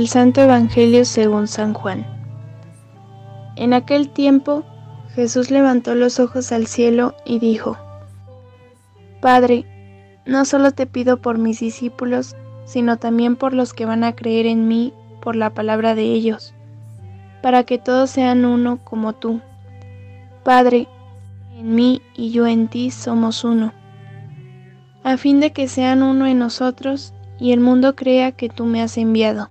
Del Santo Evangelio según San Juan. En aquel tiempo Jesús levantó los ojos al cielo y dijo, Padre, no solo te pido por mis discípulos, sino también por los que van a creer en mí por la palabra de ellos, para que todos sean uno como tú. Padre, en mí y yo en ti somos uno, a fin de que sean uno en nosotros y el mundo crea que tú me has enviado.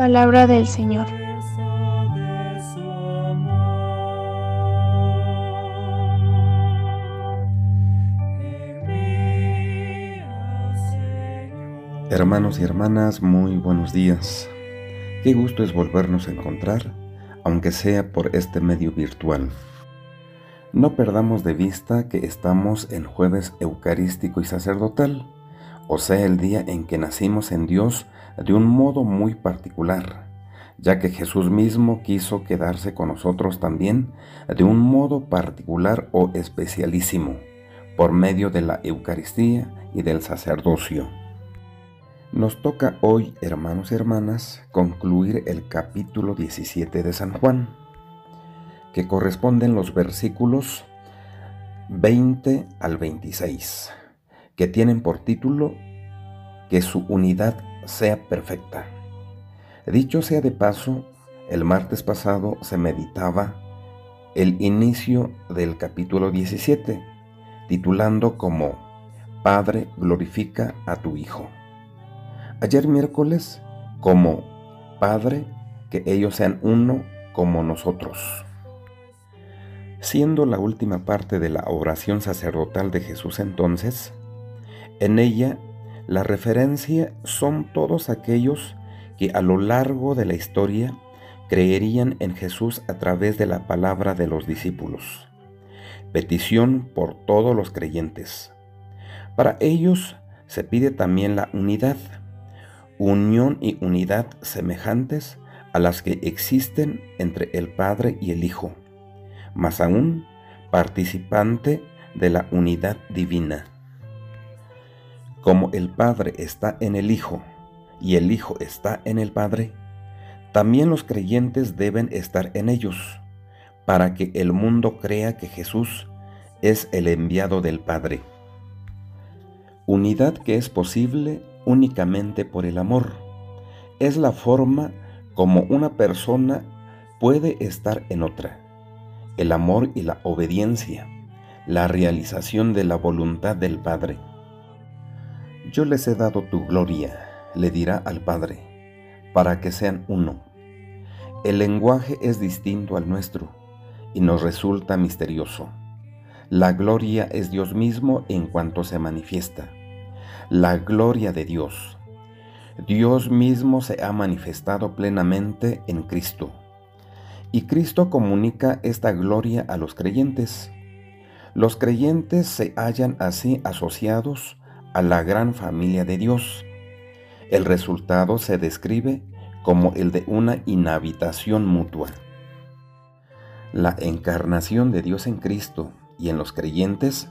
Palabra del Señor. Hermanos y hermanas, muy buenos días. Qué gusto es volvernos a encontrar, aunque sea por este medio virtual. No perdamos de vista que estamos en jueves eucarístico y sacerdotal, o sea, el día en que nacimos en Dios de un modo muy particular, ya que Jesús mismo quiso quedarse con nosotros también de un modo particular o especialísimo, por medio de la Eucaristía y del sacerdocio. Nos toca hoy, hermanos y hermanas, concluir el capítulo 17 de San Juan, que corresponden los versículos 20 al 26, que tienen por título que su unidad sea perfecta. Dicho sea de paso, el martes pasado se meditaba el inicio del capítulo 17, titulando como Padre glorifica a tu Hijo. Ayer miércoles como Padre, que ellos sean uno como nosotros. Siendo la última parte de la oración sacerdotal de Jesús entonces, en ella la referencia son todos aquellos que a lo largo de la historia creerían en Jesús a través de la palabra de los discípulos. Petición por todos los creyentes. Para ellos se pide también la unidad, unión y unidad semejantes a las que existen entre el Padre y el Hijo, más aún participante de la unidad divina. Como el Padre está en el Hijo y el Hijo está en el Padre, también los creyentes deben estar en ellos, para que el mundo crea que Jesús es el enviado del Padre. Unidad que es posible únicamente por el amor. Es la forma como una persona puede estar en otra. El amor y la obediencia, la realización de la voluntad del Padre. Yo les he dado tu gloria, le dirá al Padre, para que sean uno. El lenguaje es distinto al nuestro y nos resulta misterioso. La gloria es Dios mismo en cuanto se manifiesta. La gloria de Dios. Dios mismo se ha manifestado plenamente en Cristo. Y Cristo comunica esta gloria a los creyentes. Los creyentes se hallan así asociados a la gran familia de Dios. El resultado se describe como el de una inhabitación mutua. La encarnación de Dios en Cristo y en los creyentes,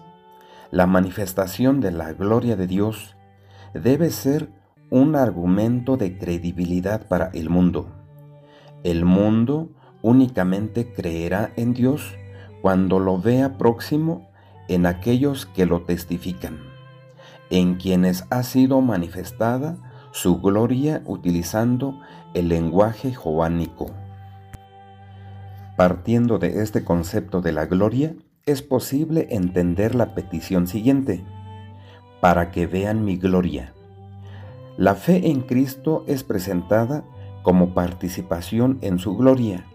la manifestación de la gloria de Dios, debe ser un argumento de credibilidad para el mundo. El mundo únicamente creerá en Dios cuando lo vea próximo en aquellos que lo testifican en quienes ha sido manifestada su gloria utilizando el lenguaje joánico. Partiendo de este concepto de la gloria, es posible entender la petición siguiente, para que vean mi gloria. La fe en Cristo es presentada como participación en su gloria,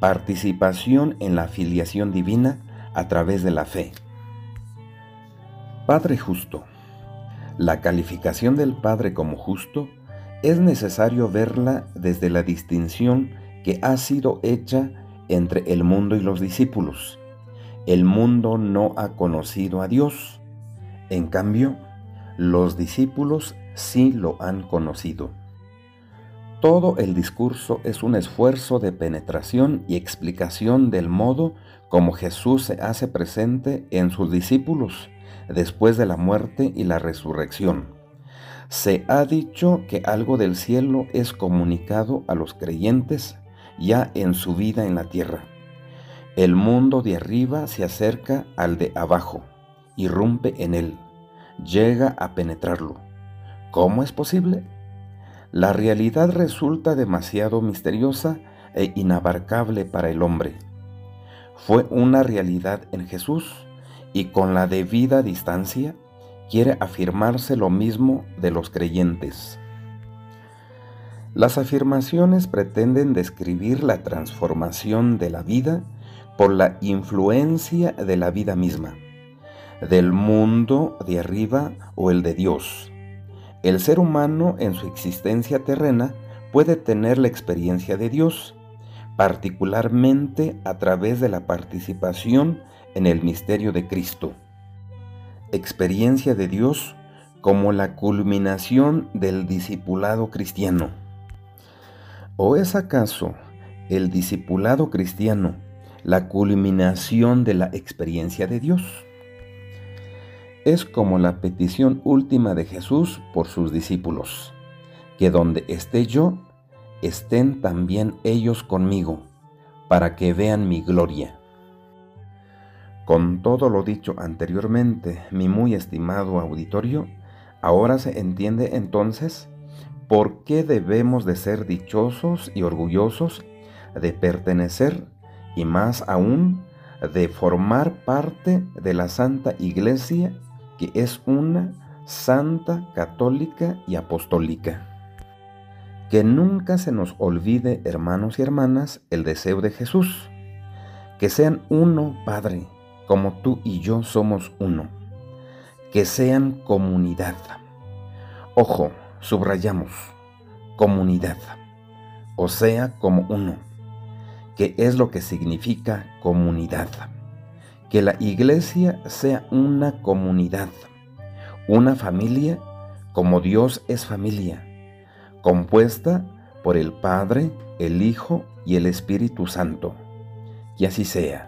participación en la filiación divina a través de la fe. Padre justo. La calificación del Padre como justo es necesario verla desde la distinción que ha sido hecha entre el mundo y los discípulos. El mundo no ha conocido a Dios. En cambio, los discípulos sí lo han conocido. Todo el discurso es un esfuerzo de penetración y explicación del modo como Jesús se hace presente en sus discípulos después de la muerte y la resurrección. Se ha dicho que algo del cielo es comunicado a los creyentes ya en su vida en la tierra. El mundo de arriba se acerca al de abajo, irrumpe en él, llega a penetrarlo. ¿Cómo es posible? la realidad resulta demasiado misteriosa e inabarcable para el hombre. Fue una realidad en Jesús y con la debida distancia quiere afirmarse lo mismo de los creyentes. Las afirmaciones pretenden describir la transformación de la vida por la influencia de la vida misma, del mundo de arriba o el de Dios el ser humano en su existencia terrena puede tener la experiencia de Dios, particularmente a través de la participación en el misterio de Cristo. Experiencia de Dios como la culminación del discipulado cristiano. ¿O es acaso el discipulado cristiano la culminación de la experiencia de Dios? es como la petición última de Jesús por sus discípulos, que donde esté yo, estén también ellos conmigo, para que vean mi gloria. Con todo lo dicho anteriormente, mi muy estimado auditorio, ahora se entiende entonces por qué debemos de ser dichosos y orgullosos de pertenecer y más aún de formar parte de la Santa Iglesia que es una santa, católica y apostólica. Que nunca se nos olvide, hermanos y hermanas, el deseo de Jesús. Que sean uno, Padre, como tú y yo somos uno. Que sean comunidad. Ojo, subrayamos, comunidad. O sea, como uno. Que es lo que significa comunidad que la iglesia sea una comunidad, una familia como Dios es familia, compuesta por el Padre, el Hijo y el Espíritu Santo. Y así sea.